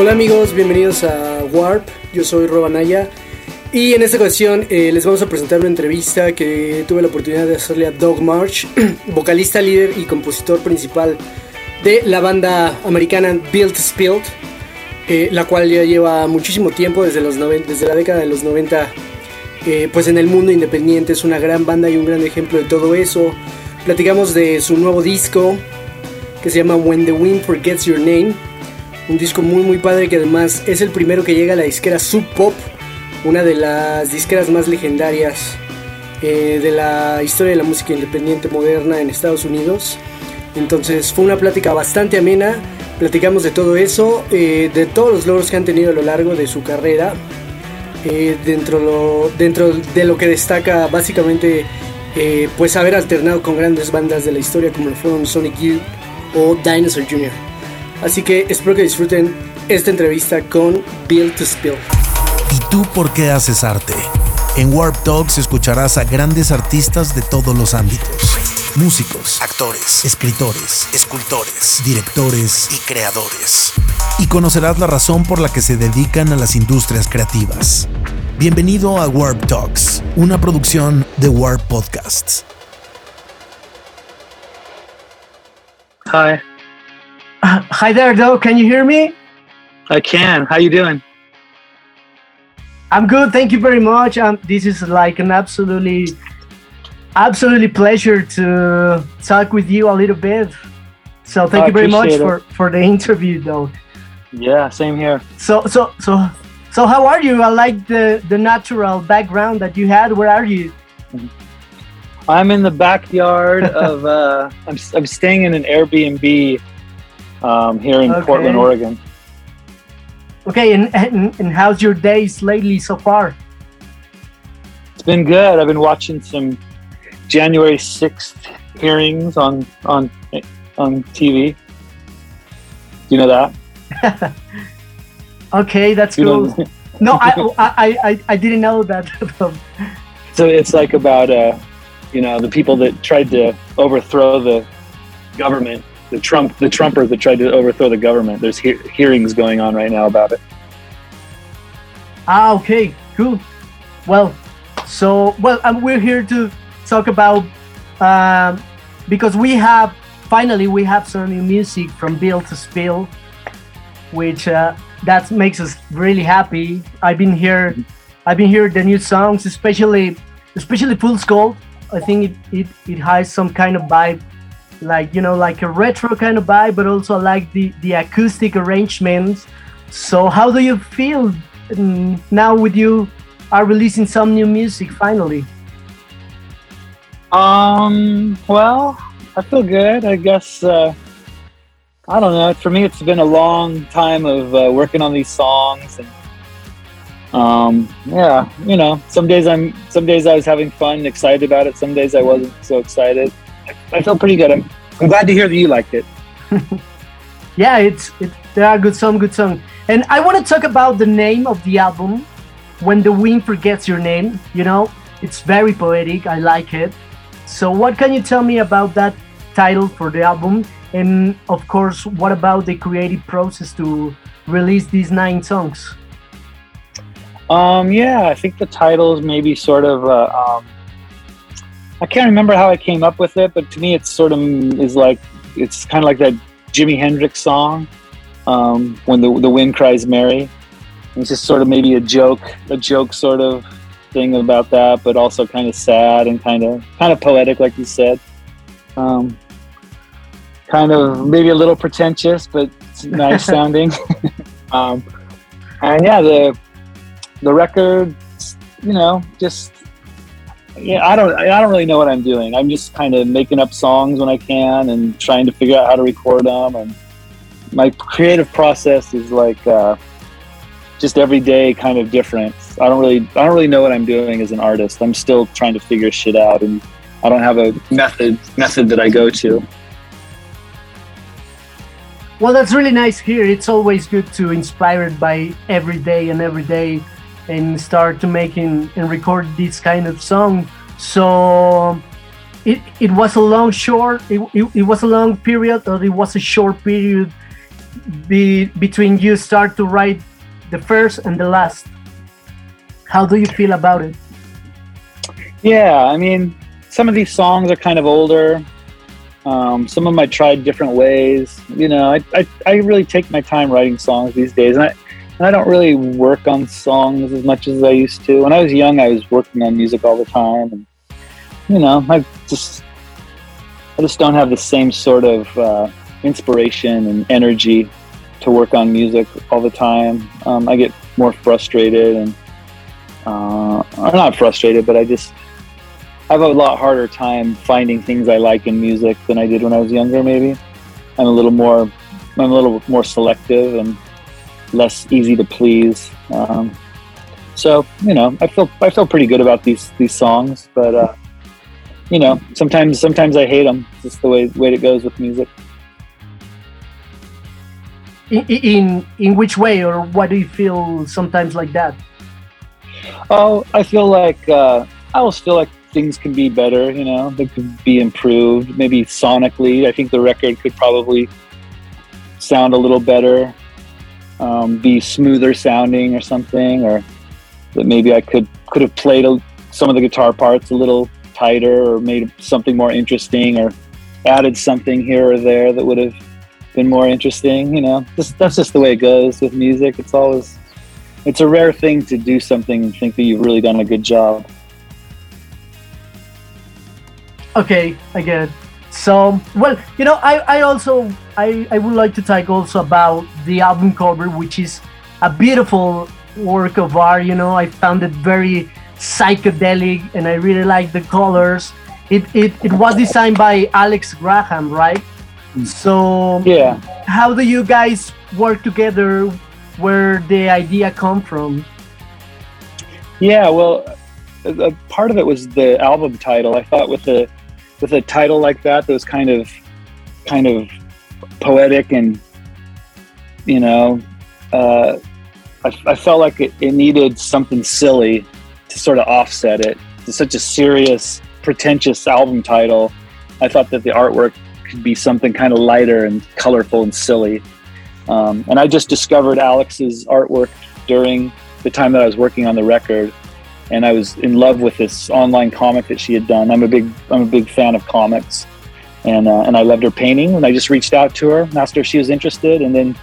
Hola amigos, bienvenidos a Warp, yo soy Robanaya y en esta ocasión eh, les vamos a presentar una entrevista que tuve la oportunidad de hacerle a Doug March, vocalista, líder y compositor principal de la banda americana Built Spilled, eh, la cual ya lleva muchísimo tiempo, desde, los desde la década de los 90, eh, pues en el mundo independiente. Es una gran banda y un gran ejemplo de todo eso. Platicamos de su nuevo disco que se llama When the Wind Forgets Your Name un disco muy muy padre que además es el primero que llega a la disquera Sub Pop, una de las disqueras más legendarias eh, de la historia de la música independiente moderna en Estados Unidos. Entonces fue una plática bastante amena, platicamos de todo eso, eh, de todos los logros que han tenido a lo largo de su carrera, eh, dentro, dentro de lo que destaca básicamente pues haber alternado con grandes bandas de la historia como lo fueron Sonic Youth o Dinosaur Jr. Así que espero que disfruten esta entrevista con Bill to Spill. ¿Y tú por qué haces arte? En Warp Talks escucharás a grandes artistas de todos los ámbitos. Músicos, actores, escritores, escultores, directores y creadores. Y conocerás la razón por la que se dedican a las industrias creativas. Bienvenido a Warp Talks, una producción de Warp Podcasts. Hi. Hi there, Doug. Can you hear me? I can. How you doing? I'm good. Thank you very much. Um, this is like an absolutely, absolutely pleasure to talk with you a little bit. So thank you very much it. for for the interview, though. Yeah, same here. So so so so how are you? I like the the natural background that you had. Where are you? I'm in the backyard of. Uh, I'm I'm staying in an Airbnb um, here in okay. Portland, Oregon. Okay, and, and, and how's your days lately so far? It's been good. I've been watching some January 6th hearings on on on TV. Do you know that? okay, that's cool. no, I, I, I, I didn't know that. so it's like about uh, you know the people that tried to overthrow the government the Trump the Trumpers that tried to overthrow the government. There's he- hearings going on right now about it. Ah, okay, cool. Well, so well, um, we're here to talk about um, because we have finally we have some new music from Built to Spill, which uh, that makes us really happy. I've been here, I've been here the new songs, especially especially Fool's Gold. I think it, it, it has some kind of vibe like you know like a retro kind of vibe but also like the the acoustic arrangements. So how do you feel now with you are releasing some new music finally? Um well i feel good i guess uh i don't know for me it's been a long time of uh, working on these songs and um yeah you know some days i'm some days i was having fun excited about it some days i wasn't so excited I felt pretty good. I'm, I'm glad to hear that you liked it. yeah, it's it, there are good some good songs, and I want to talk about the name of the album. When the wind forgets your name, you know, it's very poetic. I like it. So, what can you tell me about that title for the album? And of course, what about the creative process to release these nine songs? Um, yeah, I think the title is maybe sort of uh, um, I can't remember how I came up with it, but to me, it's sort of is like it's kind of like that Jimi Hendrix song um, when the the wind cries Mary. It's just sort of maybe a joke, a joke sort of thing about that, but also kind of sad and kind of kind of poetic, like you said. Um, kind of maybe a little pretentious, but nice sounding. um, and yeah, the the record, you know, just yeah, I don't, I don't really know what I'm doing. I'm just kind of making up songs when I can and trying to figure out how to record them. And my creative process is like uh, just every day kind of different. I don't really, I don't really know what I'm doing as an artist. I'm still trying to figure shit out, and I don't have a method method that I go to. Well, that's really nice here. It's always good to inspired by every day and every day and start to making and record this kind of song. So it, it was a long short it, it, it was a long period or it was a short period be between you start to write the first and the last? How do you feel about it? Yeah, I mean, some of these songs are kind of older. Um, some of them I tried different ways. You know, I, I, I really take my time writing songs these days, and I I don't really work on songs as much as I used to. When I was young, I was working on music all the time, and you know, I just I just don't have the same sort of uh, inspiration and energy to work on music all the time. Um, I get more frustrated and uh, I'm not frustrated, but I just I have a lot harder time finding things I like in music than I did when I was younger. Maybe I'm a little more I'm a little more selective and less easy to please. Um, so you know, I feel I feel pretty good about these these songs, but uh, you know, sometimes sometimes I hate them. It's just the way way it goes with music. In, in in which way, or why do you feel sometimes like that? Oh, I feel like uh, I always feel like things can be better. You know, they could be improved. Maybe sonically, I think the record could probably sound a little better, um, be smoother sounding or something, or that maybe I could could have played a, some of the guitar parts a little tighter, or made something more interesting, or added something here or there that would have been more interesting. You know, just, that's just the way it goes with music. It's always it's a rare thing to do something and think that you've really done a good job. Okay, I get it. So, well, you know, I, I also I, I would like to talk also about the album cover, which is a beautiful work of art. You know, I found it very psychedelic, and I really like the colors. It it, it was designed by Alex Graham, right? So Yeah. how do you guys work together? Where the idea come from? Yeah, well, a, a part of it was the album title. I thought with a with a title like that, that was kind of kind of poetic and you know, uh, I, I felt like it, it needed something silly to sort of offset it. It's such a serious, pretentious album title. I thought that the artwork could be something kind of lighter and colorful and silly. Um, and I just discovered Alex's artwork during the time that I was working on the record, and I was in love with this online comic that she had done. I'm a big I'm a big fan of comics, and uh, and I loved her painting. And I just reached out to her, asked her if she was interested, and then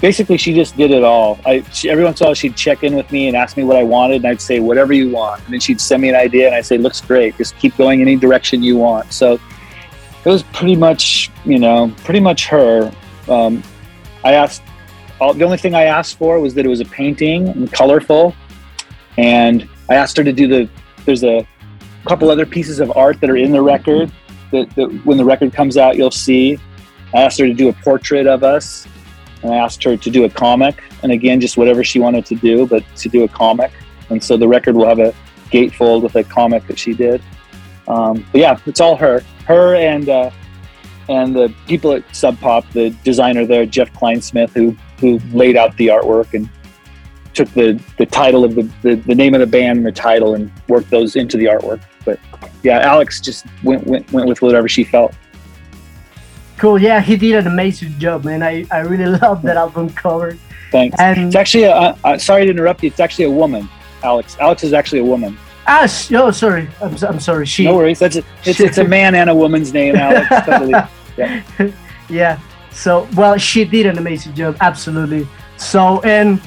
basically she just did it all. I she, every once in a while she'd check in with me and ask me what I wanted, and I'd say whatever you want, and then she'd send me an idea, and I'd say looks great, just keep going any direction you want. So it was pretty much you know pretty much her. Um, I asked all, the only thing I asked for was that it was a painting and colorful, and I asked her to do the. There's a couple other pieces of art that are in the record that, that when the record comes out you'll see. I asked her to do a portrait of us, and I asked her to do a comic, and again just whatever she wanted to do, but to do a comic. And so the record will have a gatefold with a comic that she did. Um, but yeah, it's all her, her and uh, and the people at Sub Pop, the designer there, Jeff Kleinsmith, who who laid out the artwork and took the the title of the, the, the name of the band and the title and worked those into the artwork. But yeah, Alex just went went, went with whatever she felt. Cool. Yeah, he did an amazing job, man. I, I really love that album cover. Thanks. And It's actually a, uh, sorry to interrupt you. It's actually a woman, Alex. Alex is actually a woman. ah, sh- oh, sorry. I'm, I'm sorry. She. No worries. That's a, it's, it's a man and a woman's name, Alex. Totally. Yeah. yeah. So, well, she did an amazing job. Absolutely. So, and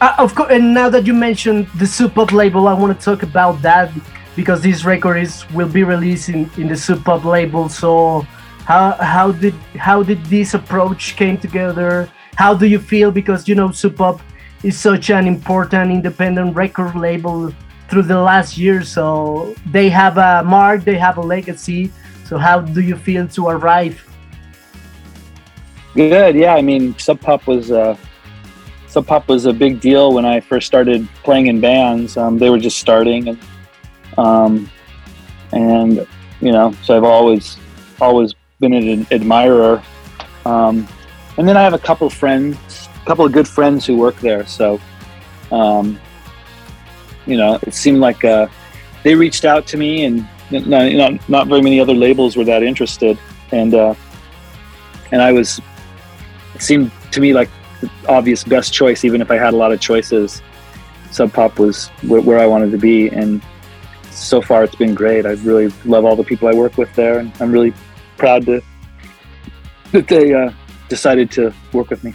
uh, of course, and now that you mentioned the Sub Pop label, I want to talk about that because this record is will be released in, in the Sub Pop label. So, how how did how did this approach came together? How do you feel? Because you know, Sub Pop is such an important independent record label through the last year. So they have a mark, they have a legacy. So how do you feel to arrive? Good. Yeah. I mean, Sub Pop was uh, Sub Pop was a big deal when I first started playing in bands. Um, they were just starting, and um, and you know, so I've always always been an admirer. Um, and then I have a couple friends, a couple of good friends who work there. So, um, you know, it seemed like uh, they reached out to me, and not, not not very many other labels were that interested, and uh, and I was it seemed to me like the obvious best choice, even if I had a lot of choices. Sub Pop was wh- where I wanted to be, and so far it's been great. I really love all the people I work with there, and I'm really proud to that they uh, decided to work with me.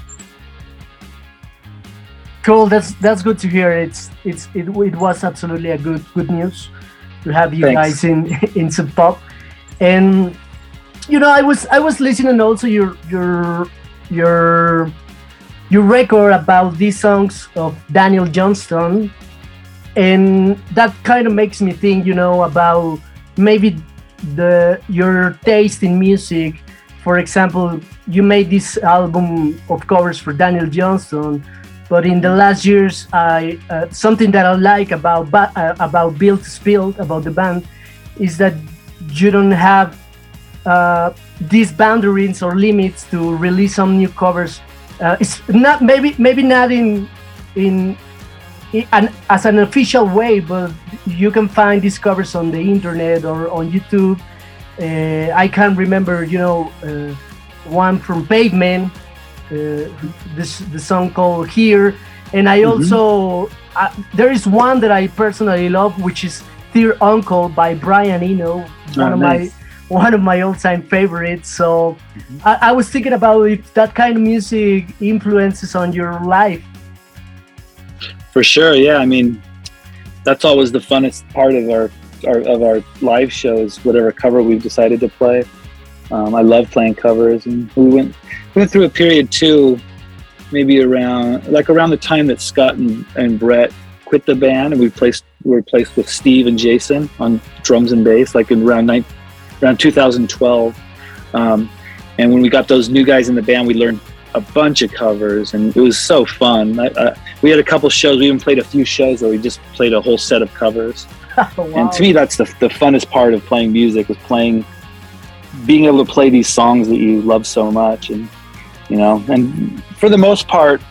Cool. That's that's good to hear. It's it's it, it was absolutely a good good news to have you Thanks. guys in in Sub Pop, and you know I was I was listening also your your your your record about these songs of Daniel Johnston, and that kind of makes me think you know about maybe the your taste in music. For example, you made this album of covers for Daniel Johnston but in the last years i uh, something that i like about uh, about Built to Spill about the band is that you don't have uh, these boundaries or limits to release some new covers uh, it's not maybe maybe not in in, in an, as an official way but you can find these covers on the internet or on youtube. Uh, i can remember you know uh, one from pavement uh, this the song called here. And i Mhm. also uh, there is one that i personally love which is dear uncle by brian eno one Oh, of my one of my all-time favorites so I, I was thinking about if that kind of music influences on your life For sure, yeah. I mean, that's always the funnest part of our, our of our live shows. Whatever cover we've decided to play, um, I love playing covers, and we went went through a period too, maybe around like around the time that Scott and, and Brett quit the band, and we placed we were placed with Steve and Jason on drums and bass, like in around nine, around 2012. Um, and when we got those new guys in the band, we learned a bunch of covers, and it was so fun. I, I, we had a couple shows. We even played a few shows where we just played a whole set of covers. And to me, that's the, the funnest part of playing music is playing, being able to play these songs that you love so much, and you know. And for the most part,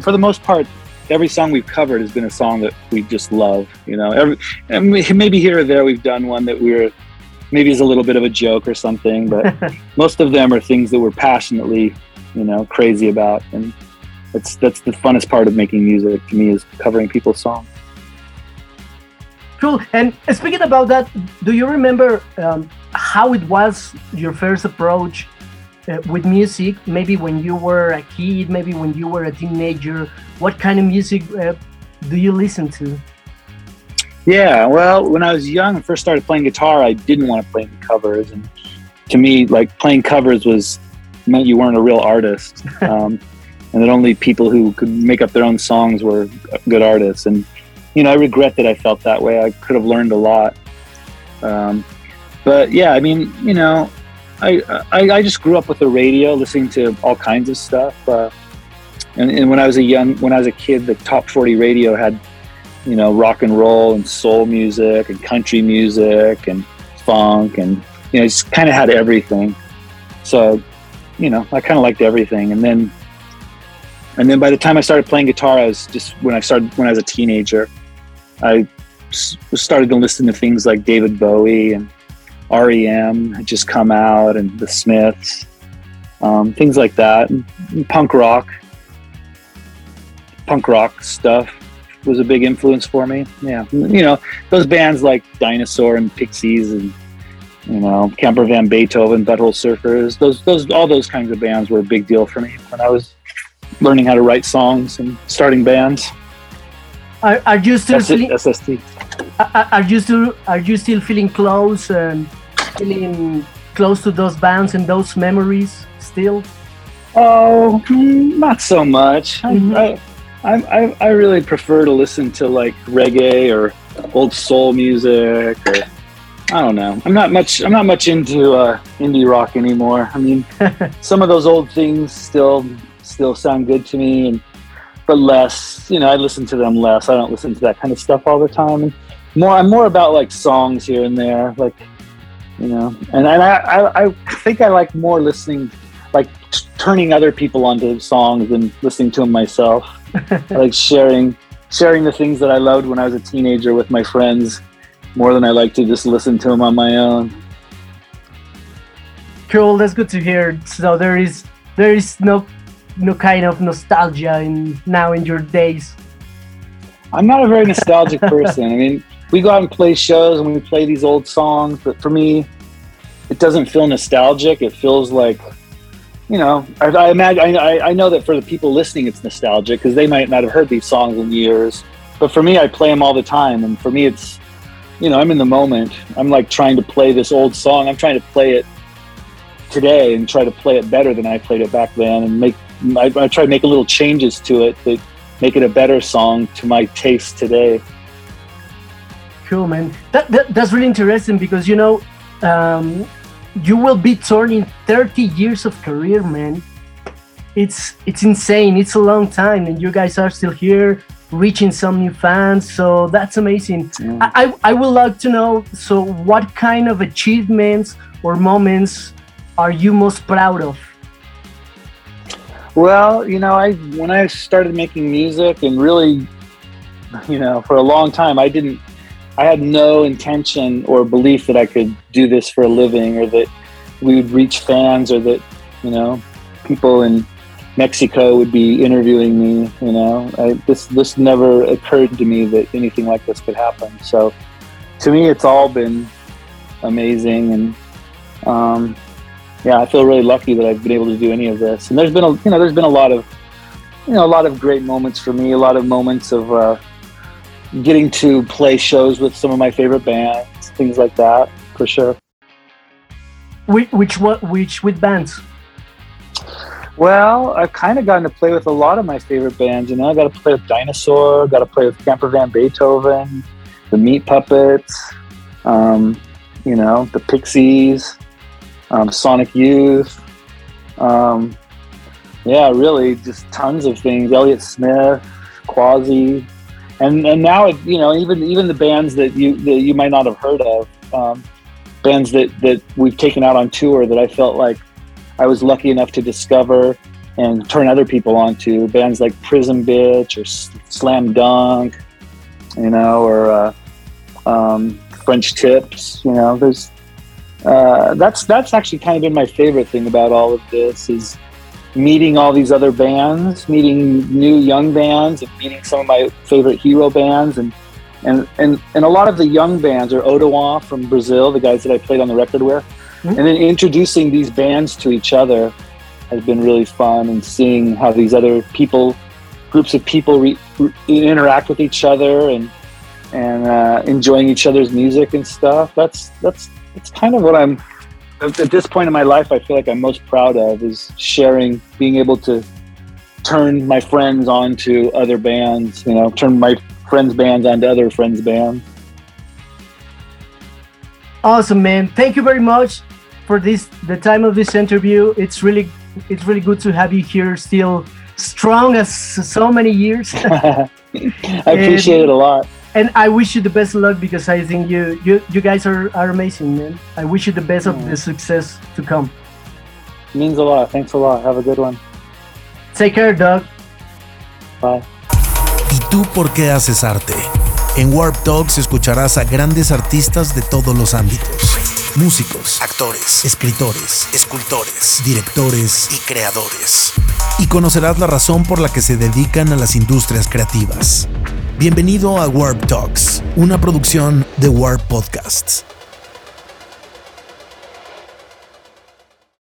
for the most part, every song we've covered has been a song that we just love. You know, every and we- maybe here or there we've done one that we're maybe is a little bit of a joke or something, but most of them are things that we're passionately, you know, crazy about, and that's that's the funnest part of making music to me is covering people's songs. Cool. And speaking about that, do you remember um, how it was your first approach uh, with music? Maybe when you were a kid, maybe when you were a teenager. What kind of music uh, do you listen to? Yeah, well, when I was young and first started playing guitar, I didn't want to play any covers, and to me, like playing covers was meant you weren't a real artist, um, and that only people who could make up their own songs were good artists. And you know, I regret that I felt that way. I could have learned a lot, um, but yeah, I mean, you know, I, I I just grew up with the radio, listening to all kinds of stuff. Uh, and, and when I was a young, when I was a kid, the top forty radio had you know, rock and roll and soul music and country music and funk and you know, just kind of had everything. So, you know, I kind of liked everything. And then, and then by the time I started playing guitar, I was just when I started when I was a teenager, I started to listen to things like David Bowie and REM had just come out and the Smiths, um, things like that, and punk rock, punk rock stuff was a big influence for me. Yeah, you know those bands like Dinosaur and Pixies and you know Camper Van Beethoven, Butthole Surfers. Those those all those kinds of bands were a big deal for me when I was learning how to write songs and starting bands. Are, are you still SST. are, are you still are you still feeling close and feeling close to those bands and those memories still? Oh, mm, not so much. Mhm. I, I, I, I really prefer to listen to like reggae or old soul music or I don't know. I'm not much. I'm not much into uh, indie rock anymore. I mean, some of those old things still still sound good to me, and but less. You know, I listen to them less. I don't listen to that kind of stuff all the time. And more, I'm more about like songs here and there, like you know. And, and I, I, I think I like more listening, turning other people onto songs and listening to them myself. Like sharing sharing the things that I loved when I was a teenager with my friends more than I like to just listen to them on my own. Cool, that's good to hear. So there is there is no no kind of nostalgia in now in your days? I'm not a very nostalgic person. I mean, we go out and play shows and we play these old songs, but for me, it doesn't feel nostalgic. It feels like, you know, I, I imagine I, I know that for the people listening, it's nostalgic because they might not have heard these songs in years. But for me, I play them all the time, and for me, it's, you know, I'm in the moment. I'm like trying to play this old song. I'm trying to play it today and try to play it better than I played it back then, and make I, I try to make a little changes to it that make it a better song to my taste today. Cool, man. That, that that's really interesting because you know. Um, you will be turning 30 years of career man. It's it's insane. It's a long time and you guys are still here reaching some new fans so that's amazing. Mm. I, I would like to know so what kind of achievements or moments are you most proud of? Well you know i when i started making music and really you know for a long time i didn't I had no intention or belief that I could do this for a living or that we would reach fans or that, you know, people in Mexico would be interviewing me, you know. I, this this never occurred to me that anything like this could happen. So to me it's all been amazing and um, yeah, I feel really lucky that I've been able to do any of this. And there's been a you know, there's been a lot of you know, a lot of great moments for me, a lot of moments of uh, getting to play shows with some of my favorite bands, things like that, for sure. Which which what which with bands? Well, I've kind of gotten to play with a lot of my favorite bands. You know, I got to play with Dinosaur, got to play with Camper Van Beethoven, the Meat Puppets, um, you know, the Pixies, um, Sonic Youth. Um, yeah, really, just tons of things. Elliott Smith, Quasi, and and now it, you know even even the bands that you that you might not have heard of um, bands that that we've taken out on tour that I felt like I was lucky enough to discover and turn other people onto bands like Prism Bitch or Slam Dunk you know or uh, um, French Tips you know there's uh, that's that's actually kind of been my favorite thing about all of this is meeting all these other bands, meeting new young bands, and meeting some of my favorite hero bands, and and and, and a lot of the young bands are Oruã from Brazil, the guys that I played on the record with, mm-hmm. and then introducing these bands to each other has been really fun, and seeing how these other people, groups of people, re, re, interact with each other and and uh, enjoying each other's music and stuff. That's that's that's kind of what I'm at this point in my life, I feel like I'm most proud of is sharing, being able to turn my friends onto other bands, you know, turn my friends' bands onto other friends' bands. Awesome, man. Thank you very much for this, the time of this interview. It's really, it's really good to have you here still strong as so many years. I appreciate and, it a lot and I wish you the best luck because I think you you you guys are, are amazing, man. I wish you the best of the success to come. Means a lot. Thanks a lot. Have a good one. Take care, Doug. Bye. ¿Y tú por qué haces arte? En Warp Talks escucharás a grandes artistas de todos los ámbitos. Músicos, actores, escritores, escultores, directores y creadores. Y conocerás la razón por la que se dedican a las industrias creativas. Bienvenido a Warp Talks, una producción de Warp Podcasts.